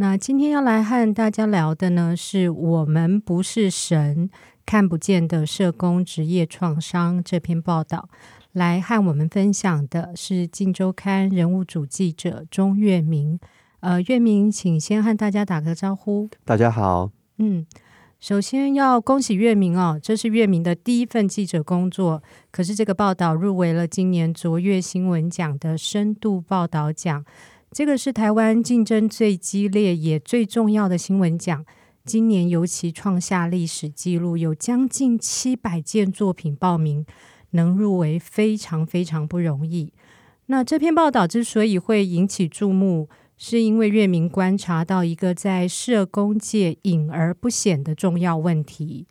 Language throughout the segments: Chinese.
那今天要来和大家聊的呢，是我们不是神，看不见的社工职业创伤这篇报道。来和我们分享的是《镜周刊》人物组记者钟月明。呃，月明，请先和大家打个招呼。大家好。嗯，首先要恭喜月明哦，这是月明的第一份记者工作。可是这个报道入围了今年卓越新闻奖的深度报道奖。这个是台湾竞争最激烈也最重要的新闻奖，今年尤其创下历史记录，有将近七百件作品报名，能入围非常非常不容易。那这篇报道之所以会引起注目，是因为月明观察到一个在社工界隐而不显的重要问题。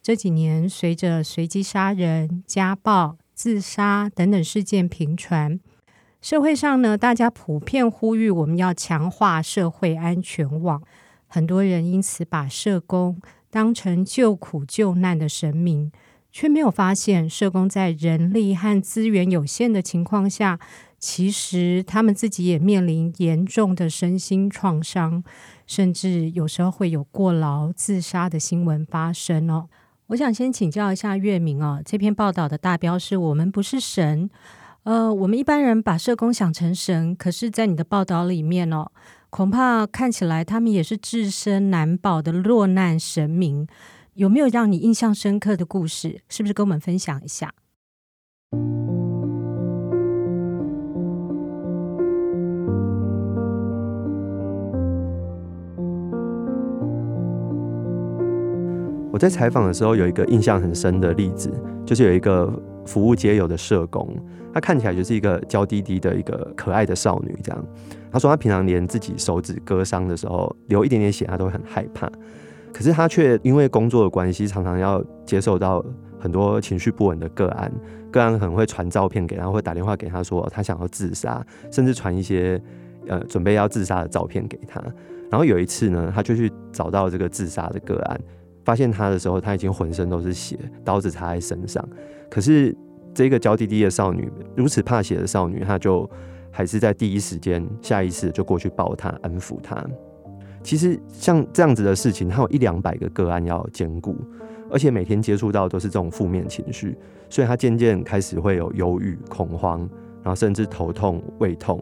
这几年，随着随机杀人、家暴、自杀等等事件频传。社会上呢，大家普遍呼吁我们要强化社会安全网，很多人因此把社工当成救苦救难的神明，却没有发现社工在人力和资源有限的情况下，其实他们自己也面临严重的身心创伤，甚至有时候会有过劳自杀的新闻发生哦。我想先请教一下月明哦，这篇报道的大标是我们不是神。呃，我们一般人把社工想成神，可是，在你的报道里面哦，恐怕看起来他们也是自身难保的落难神明。有没有让你印象深刻的故事？是不是跟我们分享一下？我在采访的时候，有一个印象很深的例子，就是有一个服务街友的社工。她看起来就是一个娇滴滴的一个可爱的少女，这样。她说她平常连自己手指割伤的时候流一点点血，她都会很害怕。可是她却因为工作的关系，常常要接受到很多情绪不稳的个案，个案可能会传照片给她，会打电话给她说她想要自杀，甚至传一些呃准备要自杀的照片给她。然后有一次呢，她就去找到这个自杀的个案，发现她的时候，她已经浑身都是血，刀子插在身上，可是。这个娇滴滴的少女，如此怕血的少女，她就还是在第一时间下意识就过去抱她，安抚她。其实像这样子的事情，她有一两百个个案要兼顾，而且每天接触到都是这种负面情绪，所以她渐渐开始会有忧郁、恐慌，然后甚至头痛、胃痛。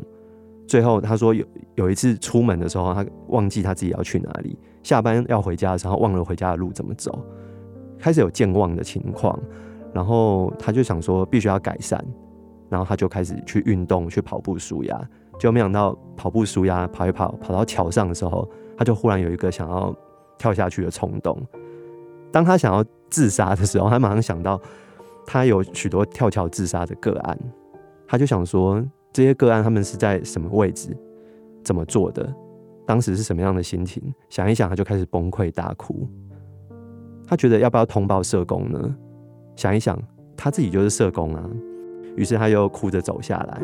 最后她说有有一次出门的时候，她忘记她自己要去哪里，下班要回家的时候忘了回家的路怎么走，开始有健忘的情况。然后他就想说必须要改善，然后他就开始去运动，去跑步舒压。就没想到跑步舒压跑一跑，跑到桥上的时候，他就忽然有一个想要跳下去的冲动。当他想要自杀的时候，他马上想到他有许多跳桥自杀的个案，他就想说这些个案他们是在什么位置，怎么做的，当时是什么样的心情？想一想，他就开始崩溃大哭。他觉得要不要通报社工呢？想一想，他自己就是社工啊，于是他又哭着走下来。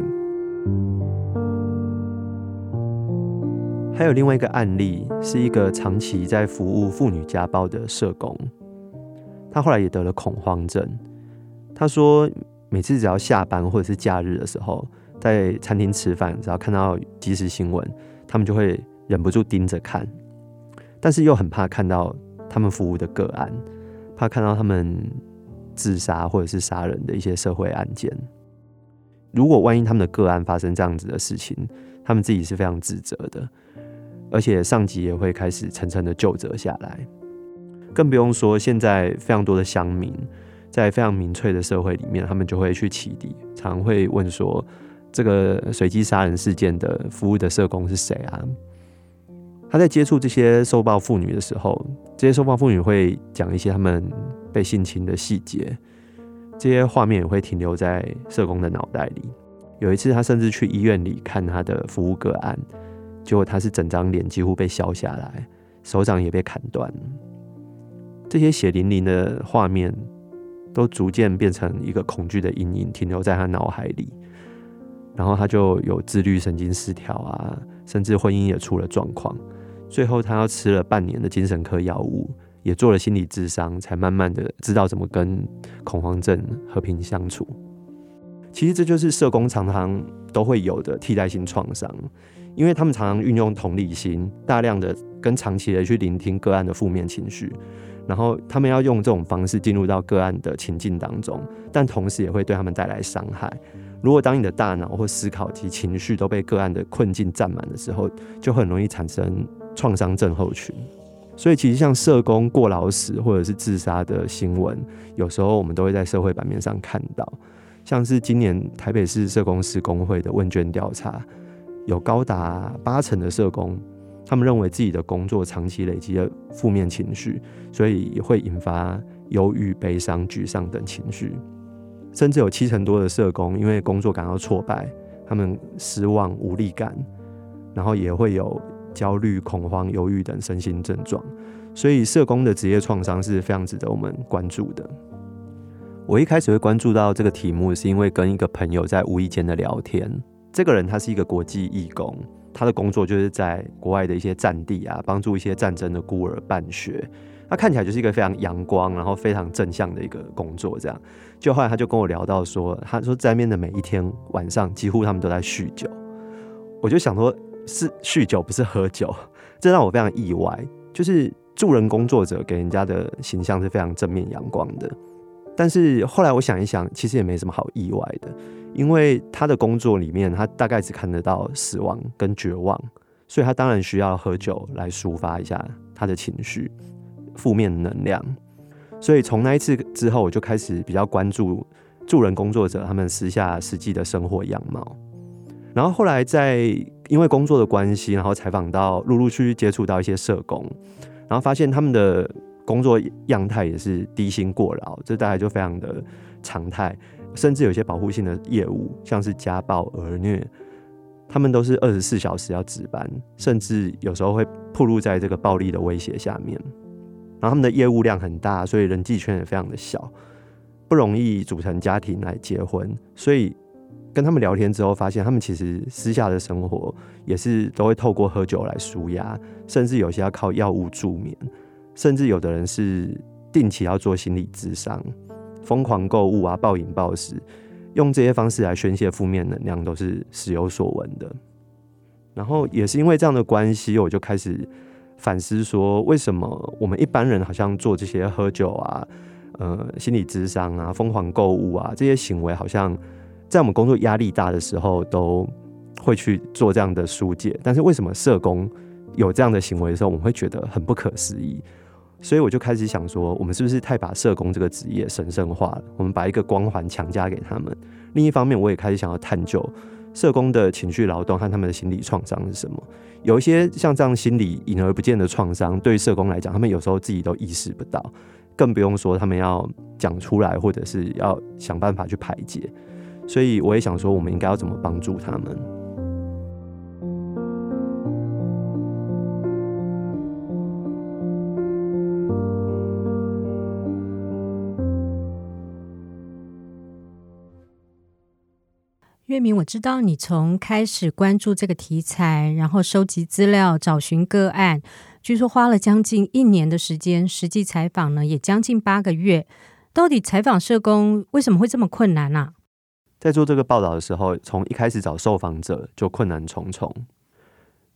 还有另外一个案例，是一个长期在服务妇女家暴的社工，他后来也得了恐慌症。他说，每次只要下班或者是假日的时候，在餐厅吃饭，只要看到即时新闻，他们就会忍不住盯着看，但是又很怕看到他们服务的个案，怕看到他们。自杀或者是杀人的一些社会案件，如果万一他们的个案发生这样子的事情，他们自己是非常自责的，而且上级也会开始层层的究责下来。更不用说现在非常多的乡民在非常民粹的社会里面，他们就会去起底，常会问说：这个随机杀人事件的服务的社工是谁啊？他在接触这些受暴妇女的时候，这些受暴妇女会讲一些他们被性侵的细节，这些画面也会停留在社工的脑袋里。有一次，他甚至去医院里看他的服务个案，结果他是整张脸几乎被削下来，手掌也被砍断。这些血淋淋的画面，都逐渐变成一个恐惧的阴影，停留在他脑海里。然后他就有自律神经失调啊，甚至婚姻也出了状况。最后他要吃了半年的精神科药物，也做了心理智商，才慢慢的知道怎么跟恐慌症和平相处。其实这就是社工常常都会有的替代性创伤，因为他们常常运用同理心，大量的跟长期的去聆听个案的负面情绪，然后他们要用这种方式进入到个案的情境当中，但同时也会对他们带来伤害。如果当你的大脑或思考及情绪都被个案的困境占满的时候，就很容易产生创伤症候群。所以，其实像社工过劳死或者是自杀的新闻，有时候我们都会在社会版面上看到。像是今年台北市社工师工会的问卷调查，有高达八成的社工，他们认为自己的工作长期累积了负面情绪，所以会引发忧郁、悲伤、沮丧等情绪。甚至有七成多的社工因为工作感到挫败，他们失望、无力感，然后也会有焦虑、恐慌、忧郁等身心症状。所以，社工的职业创伤是非常值得我们关注的。我一开始会关注到这个题目，是因为跟一个朋友在无意间的聊天。这个人他是一个国际义工，他的工作就是在国外的一些战地啊，帮助一些战争的孤儿办学。他看起来就是一个非常阳光，然后非常正向的一个工作。这样，就后来他就跟我聊到说，他说在那边的每一天晚上，几乎他们都在酗酒。我就想说，是酗酒不是喝酒，这让我非常意外。就是助人工作者给人家的形象是非常正面阳光的。但是后来我想一想，其实也没什么好意外的，因为他的工作里面，他大概只看得到死亡跟绝望，所以他当然需要喝酒来抒发一下他的情绪、负面能量。所以从那一次之后，我就开始比较关注助人工作者他们私下实际的生活样貌。然后后来在因为工作的关系，然后采访到陆陆续续接触到一些社工，然后发现他们的。工作样态也是低薪过劳，这大概就非常的常态，甚至有些保护性的业务，像是家暴、儿虐，他们都是二十四小时要值班，甚至有时候会暴露在这个暴力的威胁下面。然后他们的业务量很大，所以人际圈也非常的小，不容易组成家庭来结婚。所以跟他们聊天之后，发现他们其实私下的生活也是都会透过喝酒来舒压，甚至有些要靠药物助眠。甚至有的人是定期要做心理咨商，疯狂购物啊，暴饮暴食，用这些方式来宣泄负面能量，都是时有所闻的。然后也是因为这样的关系，我就开始反思说，为什么我们一般人好像做这些喝酒啊、呃心理咨商啊、疯狂购物啊这些行为，好像在我们工作压力大的时候都会去做这样的疏解，但是为什么社工有这样的行为的时候，我们会觉得很不可思议？所以我就开始想说，我们是不是太把社工这个职业神圣化了？我们把一个光环强加给他们。另一方面，我也开始想要探究社工的情绪劳动和他们的心理创伤是什么。有一些像这样心理隐而不见的创伤，对社工来讲，他们有时候自己都意识不到，更不用说他们要讲出来，或者是要想办法去排解。所以我也想说，我们应该要怎么帮助他们？月明，我知道你从开始关注这个题材，然后收集资料、找寻个案，据说花了将近一年的时间，实际采访呢也将近八个月。到底采访社工为什么会这么困难呢、啊？在做这个报道的时候，从一开始找受访者就困难重重。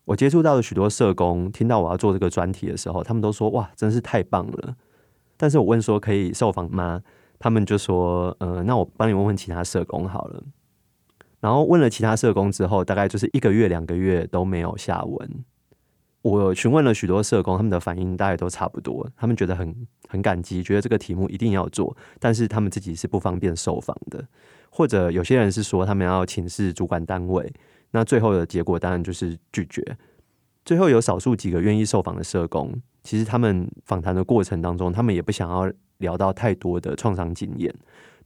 我接触到的许多社工，听到我要做这个专题的时候，他们都说：“哇，真是太棒了！”但是我问说：“可以受访吗？”他们就说：“呃，那我帮你问问其他社工好了。”然后问了其他社工之后，大概就是一个月、两个月都没有下文。我询问了许多社工，他们的反应大概都差不多。他们觉得很很感激，觉得这个题目一定要做，但是他们自己是不方便受访的。或者有些人是说他们要请示主管单位，那最后的结果当然就是拒绝。最后有少数几个愿意受访的社工，其实他们访谈的过程当中，他们也不想要聊到太多的创伤经验。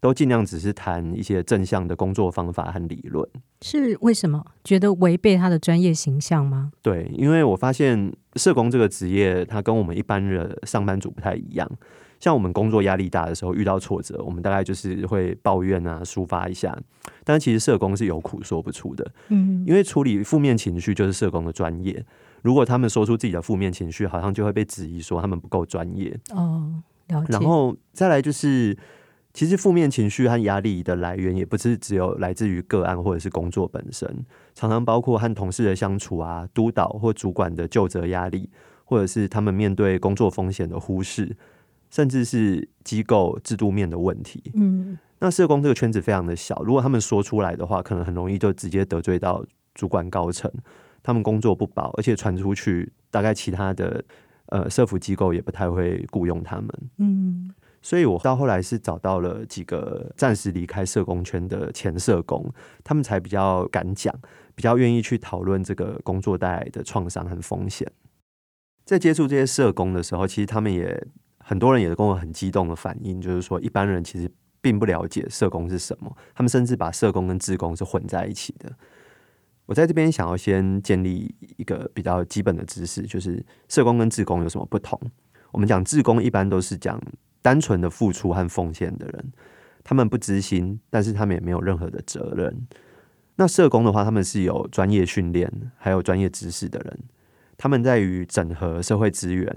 都尽量只是谈一些正向的工作方法和理论。是为什么？觉得违背他的专业形象吗？对，因为我发现社工这个职业，它跟我们一般的上班族不太一样。像我们工作压力大的时候，遇到挫折，我们大概就是会抱怨啊，抒发一下。但其实社工是有苦说不出的，嗯，因为处理负面情绪就是社工的专业。如果他们说出自己的负面情绪，好像就会被质疑说他们不够专业。哦，了解。然后再来就是，其实负面情绪和压力的来源，也不是只有来自于个案或者是工作本身，常常包括和同事的相处啊，督导或主管的就责压力，或者是他们面对工作风险的忽视。甚至是机构制度面的问题。嗯，那社工这个圈子非常的小，如果他们说出来的话，可能很容易就直接得罪到主管高层，他们工作不保，而且传出去，大概其他的呃社服机构也不太会雇佣他们。嗯，所以我到后来是找到了几个暂时离开社工圈的前社工，他们才比较敢讲，比较愿意去讨论这个工作带来的创伤和风险。在接触这些社工的时候，其实他们也。很多人也跟我很激动的反应，就是说一般人其实并不了解社工是什么，他们甚至把社工跟志工是混在一起的。我在这边想要先建立一个比较基本的知识，就是社工跟志工有什么不同。我们讲志工一般都是讲单纯的付出和奉献的人，他们不知心，但是他们也没有任何的责任。那社工的话，他们是有专业训练还有专业知识的人，他们在于整合社会资源。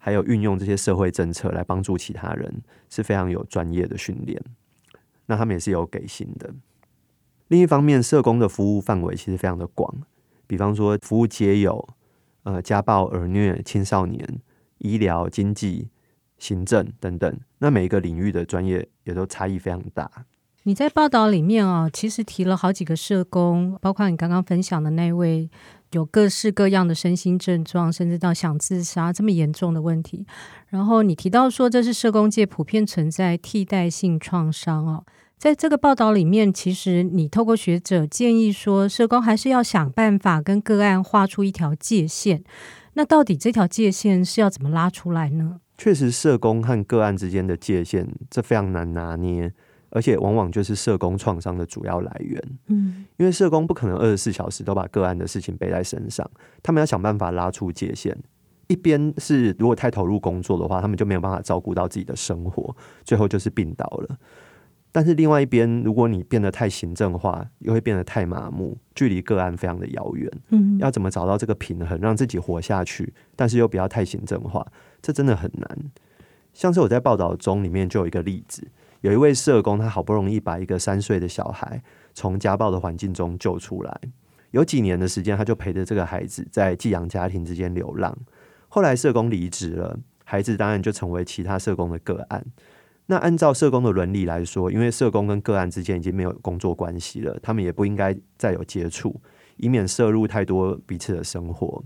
还有运用这些社会政策来帮助其他人，是非常有专业的训练。那他们也是有给薪的。另一方面，社工的服务范围其实非常的广，比方说服务街友、呃家暴、儿虐、青少年、医疗、经济、行政等等。那每一个领域的专业也都差异非常大。你在报道里面啊，其实提了好几个社工，包括你刚刚分享的那位。有各式各样的身心症状，甚至到想自杀这么严重的问题。然后你提到说，这是社工界普遍存在替代性创伤哦。在这个报道里面，其实你透过学者建议说，社工还是要想办法跟个案画出一条界限。那到底这条界限是要怎么拉出来呢？确实，社工和个案之间的界限，这非常难拿捏。而且往往就是社工创伤的主要来源，嗯，因为社工不可能二十四小时都把个案的事情背在身上，他们要想办法拉出界限。一边是如果太投入工作的话，他们就没有办法照顾到自己的生活，最后就是病倒了。但是另外一边，如果你变得太行政化，又会变得太麻木，距离个案非常的遥远。嗯，要怎么找到这个平衡，让自己活下去，但是又不要太行政化，这真的很难。像是我在报道中里面就有一个例子。有一位社工，他好不容易把一个三岁的小孩从家暴的环境中救出来，有几年的时间，他就陪着这个孩子在寄养家庭之间流浪。后来社工离职了，孩子当然就成为其他社工的个案。那按照社工的伦理来说，因为社工跟个案之间已经没有工作关系了，他们也不应该再有接触，以免涉入太多彼此的生活。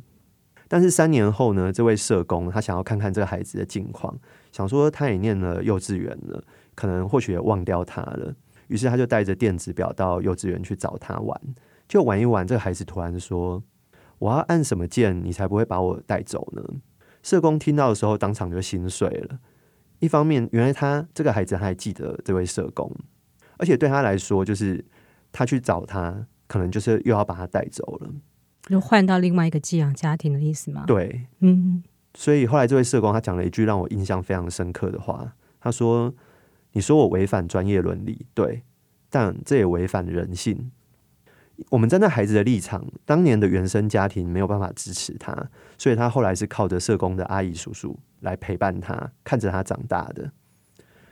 但是三年后呢，这位社工他想要看看这个孩子的近况，想说他也念了幼稚园了。可能或许也忘掉他了，于是他就带着电子表到幼稚园去找他玩，就玩一玩。这个孩子突然说：“我要按什么键，你才不会把我带走呢？”社工听到的时候，当场就心碎了。一方面，原来他这个孩子他还记得这位社工，而且对他来说，就是他去找他，可能就是又要把他带走了，就换到另外一个寄养家庭的意思吗？对，嗯。所以后来这位社工他讲了一句让我印象非常深刻的话，他说。你说我违反专业伦理，对，但这也违反人性。我们站在孩子的立场，当年的原生家庭没有办法支持他，所以他后来是靠着社工的阿姨叔叔来陪伴他，看着他长大的。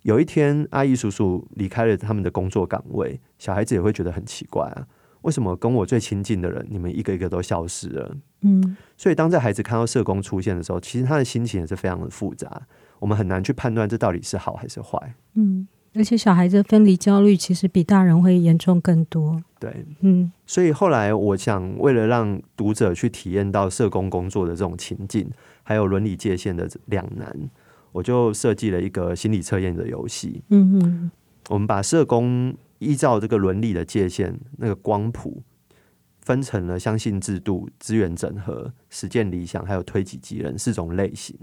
有一天，阿姨叔叔离开了他们的工作岗位，小孩子也会觉得很奇怪啊，为什么跟我最亲近的人，你们一个一个都消失了？嗯，所以当这孩子看到社工出现的时候，其实他的心情也是非常的复杂。我们很难去判断这到底是好还是坏。嗯，而且小孩子分离焦虑其实比大人会严重更多。对，嗯，所以后来我想，为了让读者去体验到社工工作的这种情境，还有伦理界限的两难，我就设计了一个心理测验的游戏。嗯嗯，我们把社工依照这个伦理的界限那个光谱，分成了相信制度、资源整合、实践理想，还有推己及人四种类型。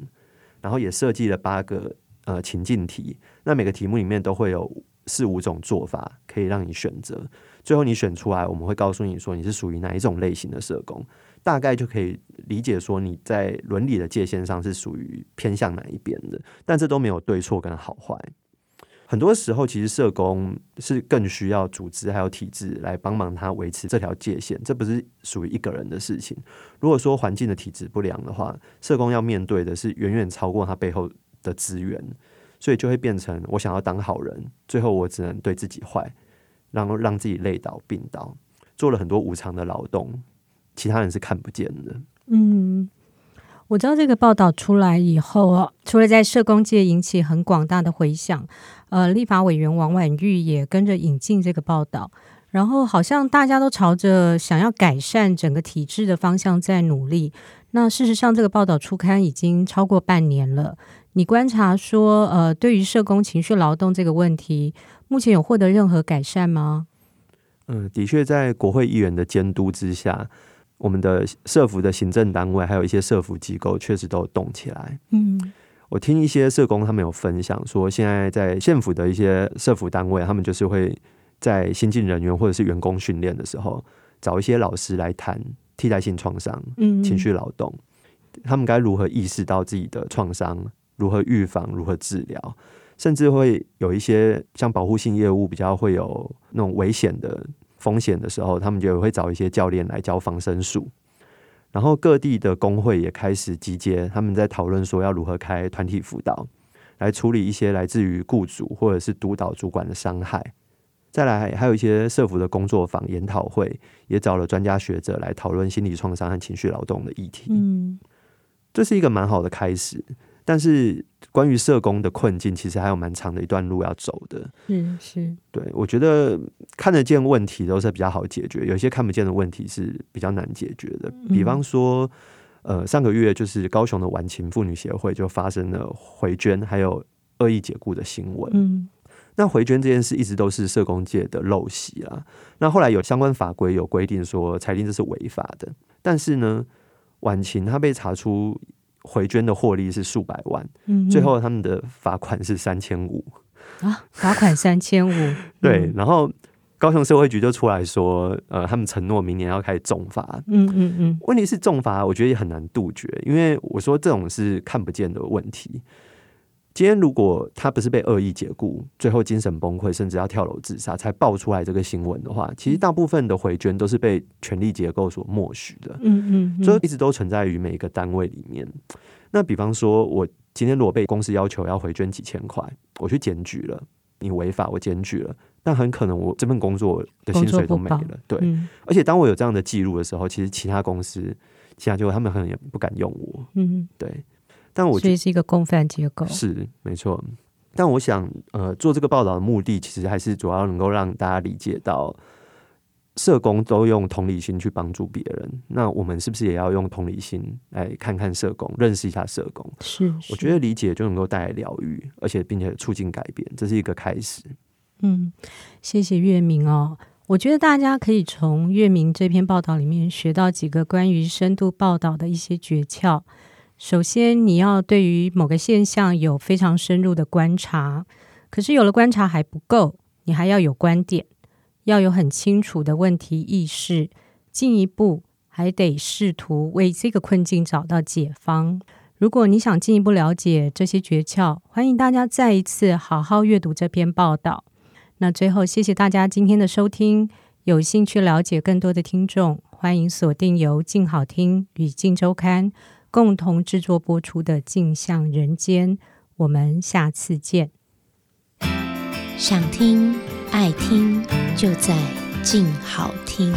然后也设计了八个呃情境题，那每个题目里面都会有四五种做法可以让你选择，最后你选出来，我们会告诉你说你是属于哪一种类型的社工，大概就可以理解说你在伦理的界限上是属于偏向哪一边的，但这都没有对错跟好坏。很多时候，其实社工是更需要组织还有体制来帮忙他维持这条界限，这不是属于一个人的事情。如果说环境的体质不良的话，社工要面对的是远远超过他背后的资源，所以就会变成我想要当好人，最后我只能对自己坏，让让自己累倒病倒，做了很多无偿的劳动，其他人是看不见的。嗯。我知道这个报道出来以后啊，除了在社工界引起很广大的回响，呃，立法委员王婉玉也跟着引进这个报道，然后好像大家都朝着想要改善整个体制的方向在努力。那事实上，这个报道出刊已经超过半年了。你观察说，呃，对于社工情绪劳动这个问题，目前有获得任何改善吗？嗯，的确，在国会议员的监督之下。我们的社服的行政单位，还有一些社服机构，确实都有动起来。嗯，我听一些社工他们有分享说，现在在县府的一些社服单位，他们就是会在新进人员或者是员工训练的时候，找一些老师来谈替代性创伤、情绪劳动，他们该如何意识到自己的创伤，如何预防，如何治疗，甚至会有一些像保护性业务比较会有那种危险的。风险的时候，他们就会找一些教练来教防身术。然后各地的工会也开始集结，他们在讨论说要如何开团体辅导，来处理一些来自于雇主或者是督导主管的伤害。再来，还有一些社服的工作坊、研讨会，也找了专家学者来讨论心理创伤和情绪劳动的议题。嗯，这是一个蛮好的开始。但是，关于社工的困境，其实还有蛮长的一段路要走的。嗯，是对，我觉得看得见问题都是比较好解决，有一些看不见的问题是比较难解决的。比方说，呃，上个月就是高雄的晚晴妇女协会就发生了回捐还有恶意解雇的新闻。嗯，那回捐这件事一直都是社工界的陋习啊。那后来有相关法规有规定说裁定这是违法的，但是呢，晚晴她被查出。回捐的获利是数百万，嗯，最后他们的罚款是三千五啊，罚款三千五，对，然后高雄社会局就出来说，呃，他们承诺明年要开始重罚，嗯嗯嗯，问题是重罚，我觉得也很难杜绝，因为我说这种是看不见的问题。今天如果他不是被恶意解雇，最后精神崩溃，甚至要跳楼自杀，才爆出来这个新闻的话，其实大部分的回捐都是被权力结构所默许的。嗯嗯，所以一直都存在于每一个单位里面。那比方说，我今天如果被公司要求要回捐几千块，我去检举了，你违法，我检举了，但很可能我这份工作的薪水都没了。对，嗯，而且当我有这样的记录的时候，其实其他公司、其他机构他们可能也不敢用我。嗯，对。但我觉得是一个共犯结构，是没错。但我想，呃，做这个报道的目的，其实还是主要能够让大家理解到，社工都用同理心去帮助别人。那我们是不是也要用同理心来看看社工，认识一下社工？是，是，我觉得理解就能够带来疗愈，而且并且促进改变，这是一个开始。嗯，谢谢月明哦。我觉得大家可以从月明这篇报道里面学到几个关于深度报道的一些诀窍。首先，你要对于某个现象有非常深入的观察。可是，有了观察还不够，你还要有观点，要有很清楚的问题意识。进一步，还得试图为这个困境找到解方。如果你想进一步了解这些诀窍，欢迎大家再一次好好阅读这篇报道。那最后，谢谢大家今天的收听。有兴趣了解更多的听众，欢迎锁定由静好听与静周刊。共同制作播出的《镜像人间》，我们下次见。想听爱听，就在静好听。